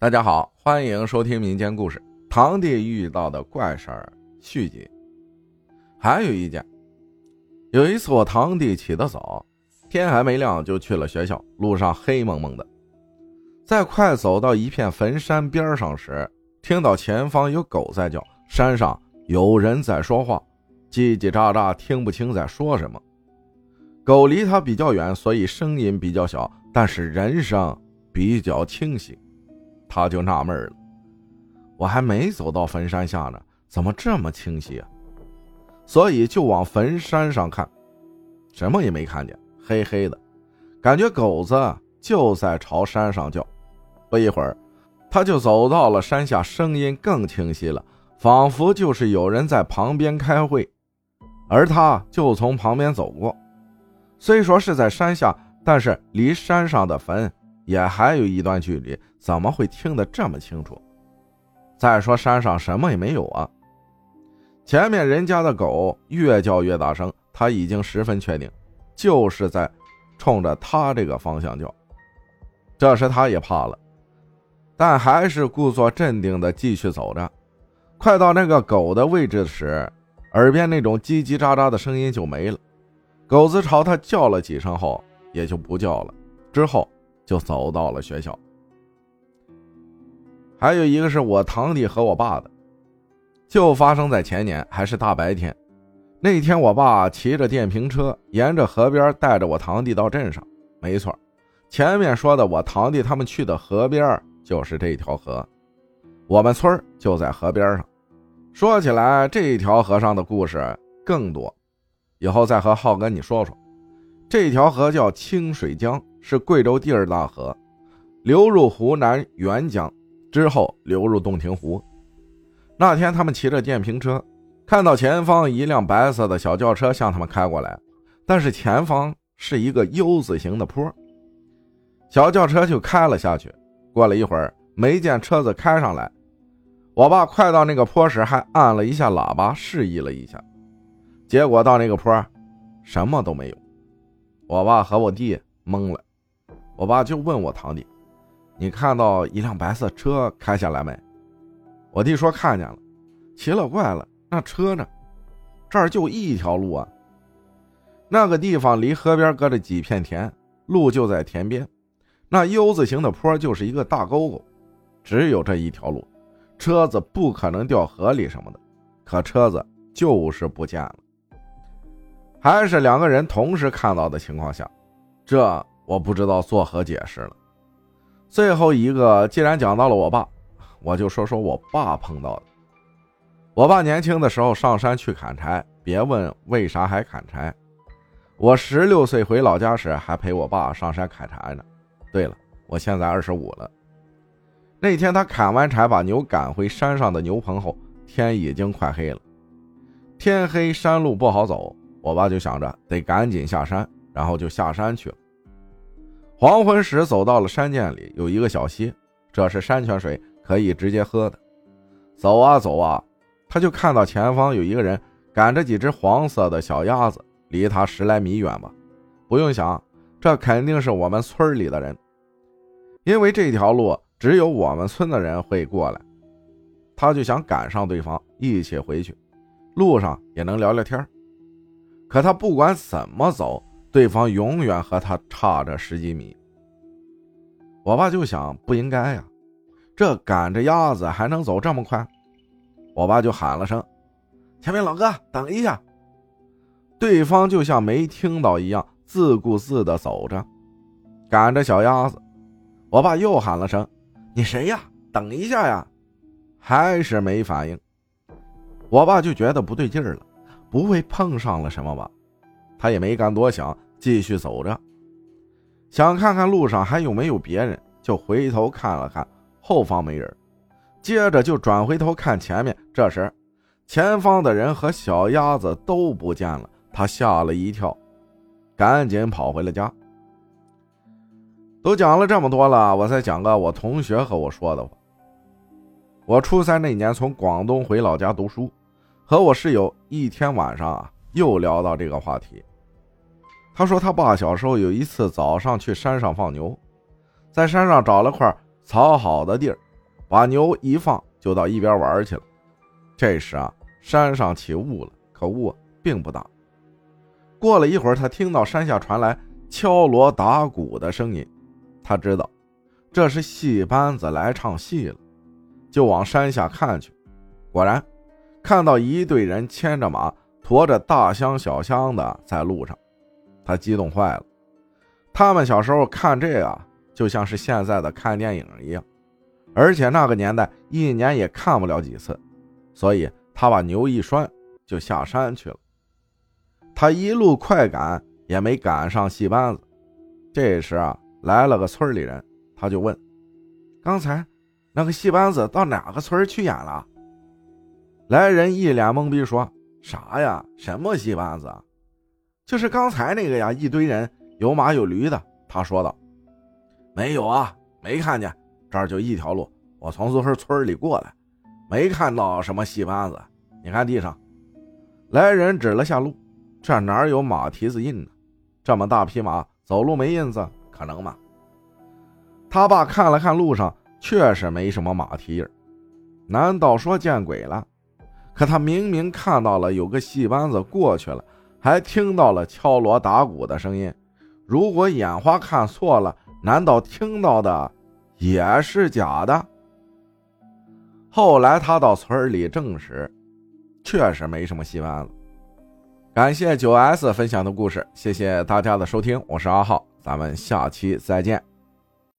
大家好，欢迎收听民间故事《堂弟遇到的怪事儿》续集。还有一件，有一次我堂弟起得早，天还没亮就去了学校，路上黑蒙蒙的，在快走到一片坟山边上时，听到前方有狗在叫，山上有人在说话，叽叽喳喳，听不清在说什么。狗离他比较远，所以声音比较小，但是人声比较清晰。他就纳闷了，我还没走到坟山下呢，怎么这么清晰啊？所以就往坟山上看，什么也没看见，黑黑的，感觉狗子就在朝山上叫。不一会儿，他就走到了山下，声音更清晰了，仿佛就是有人在旁边开会，而他就从旁边走过。虽说是在山下，但是离山上的坟。也还有一段距离，怎么会听得这么清楚？再说山上什么也没有啊！前面人家的狗越叫越大声，他已经十分确定，就是在冲着他这个方向叫。这时他也怕了，但还是故作镇定的继续走着。快到那个狗的位置时，耳边那种叽叽喳喳的声音就没了。狗子朝他叫了几声后，也就不叫了。之后。就走到了学校。还有一个是我堂弟和我爸的，就发生在前年，还是大白天。那天我爸骑着电瓶车沿着河边带着我堂弟到镇上。没错，前面说的我堂弟他们去的河边就是这条河，我们村就在河边上。说起来，这条河上的故事更多，以后再和浩哥你说说。这条河叫清水江。是贵州第二大河，流入湖南沅江之后流入洞庭湖。那天他们骑着电瓶车，看到前方一辆白色的小轿车向他们开过来，但是前方是一个 U 字形的坡，小轿车就开了下去。过了一会儿，没见车子开上来，我爸快到那个坡时还按了一下喇叭示意了一下，结果到那个坡，什么都没有。我爸和我弟懵了。我爸就问我堂弟：“你看到一辆白色车开下来没？”我弟说：“看见了。”奇了怪了，那车呢？这儿就一条路啊。那个地方离河边隔着几片田，路就在田边。那 U 字形的坡就是一个大沟沟，只有这一条路，车子不可能掉河里什么的。可车子就是不见了，还是两个人同时看到的情况下，这。我不知道作何解释了。最后一个，既然讲到了我爸，我就说说我爸碰到的。我爸年轻的时候上山去砍柴，别问为啥还砍柴。我十六岁回老家时，还陪我爸上山砍柴呢。对了，我现在二十五了。那天他砍完柴，把牛赶回山上的牛棚后，天已经快黑了。天黑，山路不好走，我爸就想着得赶紧下山，然后就下山去了。黄昏时，走到了山涧里，有一个小溪，这是山泉水，可以直接喝的。走啊走啊，他就看到前方有一个人赶着几只黄色的小鸭子，离他十来米远吧。不用想，这肯定是我们村里的人，因为这条路只有我们村的人会过来。他就想赶上对方，一起回去，路上也能聊聊天可他不管怎么走。对方永远和他差着十几米，我爸就想不应该呀，这赶着鸭子还能走这么快？我爸就喊了声：“前面老哥，等一下！”对方就像没听到一样，自顾自的走着，赶着小鸭子。我爸又喊了声：“你谁呀？等一下呀！”还是没反应。我爸就觉得不对劲了，不会碰上了什么吧？他也没敢多想，继续走着，想看看路上还有没有别人，就回头看了看后方没人，接着就转回头看前面。这时，前方的人和小鸭子都不见了，他吓了一跳，赶紧跑回了家。都讲了这么多了，我再讲个我同学和我说的话。我初三那年从广东回老家读书，和我室友一天晚上啊，又聊到这个话题。他说，他爸小时候有一次早上去山上放牛，在山上找了块草好的地儿，把牛一放就到一边玩去了。这时啊，山上起雾了，可雾并不大。过了一会儿，他听到山下传来敲锣打鼓的声音，他知道这是戏班子来唱戏了，就往山下看去。果然，看到一队人牵着马，驮着大箱小箱的在路上，他激动坏了。他们小时候看这个，就像是现在的看电影一样，而且那个年代一年也看不了几次，所以他把牛一拴，就下山去了。他一路快赶，也没赶上戏班子。这时啊，来了个村里人，他就问：“刚才那个戏班子到哪个村去演了？”来人一脸懵逼，说：“啥呀？什么戏班子啊？就是刚才那个呀！一堆人，有马有驴的。”他说道：“没有啊，没看见。这儿就一条路，我从这村里过来，没看到什么戏班子。你看地上。”来人指了下路。这哪有马蹄子印呢？这么大匹马走路没印子，可能吗？他爸看了看路上，确实没什么马蹄印难道说见鬼了？可他明明看到了有个戏班子过去了，还听到了敲锣打鼓的声音。如果眼花看错了，难道听到的也是假的？后来他到村里证实，确实没什么戏班子。感谢九 S 分享的故事，谢谢大家的收听，我是阿浩，咱们下期再见。